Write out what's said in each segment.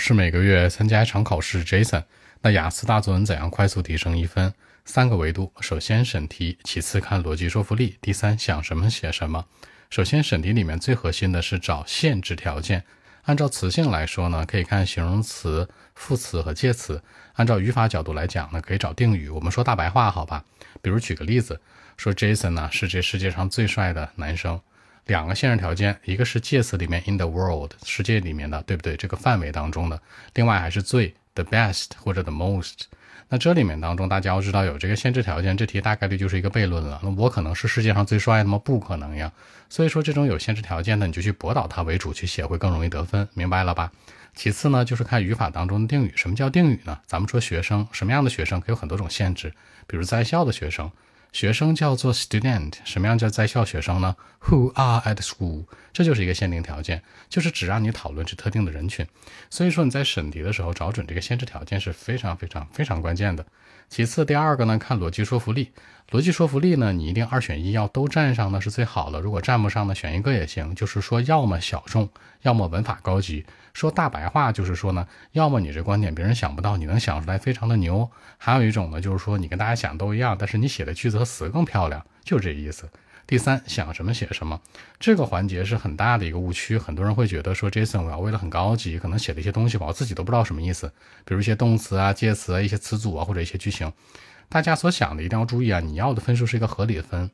是每个月参加一场考试，Jason。那雅思大作文怎样快速提升一分？三个维度：首先审题，其次看逻辑说服力，第三想什么写什么。首先审题里面最核心的是找限制条件。按照词性来说呢，可以看形容词、副词和介词；按照语法角度来讲呢，可以找定语。我们说大白话好吧？比如举个例子，说 Jason 呢是这世界上最帅的男生。两个限制条件，一个是介词里面 in the world 世界里面的，对不对？这个范围当中的。另外还是最 the best 或者 the most。那这里面当中，大家要知道有这个限制条件，这题大概率就是一个悖论了。那我可能是世界上最帅的吗？不可能呀。所以说这种有限制条件的，你就去驳倒它为主去写，会更容易得分，明白了吧？其次呢，就是看语法当中的定语。什么叫定语呢？咱们说学生，什么样的学生可以有很多种限制，比如在校的学生。学生叫做 student，什么样叫在校学生呢？Who are at school？这就是一个限定条件，就是只让你讨论这特定的人群。所以说你在审题的时候找准这个限制条件是非常非常非常关键的。其次，第二个呢，看逻辑说服力。逻辑说服力呢，你一定二选一，要都占上呢是最好的。如果占不上呢，选一个也行。就是说，要么小众，要么文法高级。说大白话就是说呢，要么你这观点别人想不到，你能想出来非常的牛；还有一种呢，就是说你跟大家想都一样，但是你写的句子和词更漂亮，就这意思。第三，想什么写什么，这个环节是很大的一个误区。很多人会觉得说，Jason，我要为了很高级，可能写了一些东西吧，我自己都不知道什么意思，比如一些动词啊、介词啊、一些词组啊或者一些句型。大家所想的一定要注意啊！你要的分数是一个合理的分，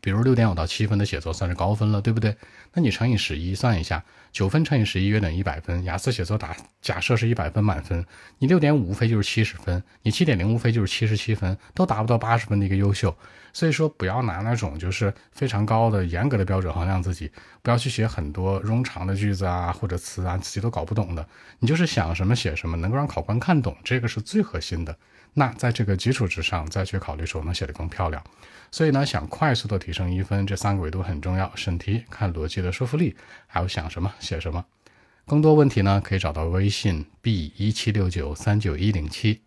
比如六点五到七分的写作算是高分了，对不对？那你乘以十一算一下，九分乘以十一约等于一百分。雅思写作打假设是一百分满分，你六点五无非就是七十分，你七点零无非就是七十七分，都达不到八十分的一个优秀。所以说不要拿那种就是非常高的严格的标准衡量自己，不要去写很多冗长的句子啊或者词啊自己都搞不懂的，你就是想什么写什么，能够让考官看懂，这个是最核心的。那在这个基础之上，再去考虑说能写得更漂亮。所以呢，想快速的提升一分，这三个维度很重要。审题看逻辑的说服力，还有想什么写什么。更多问题呢，可以找到微信 b 一七六九三九一零七。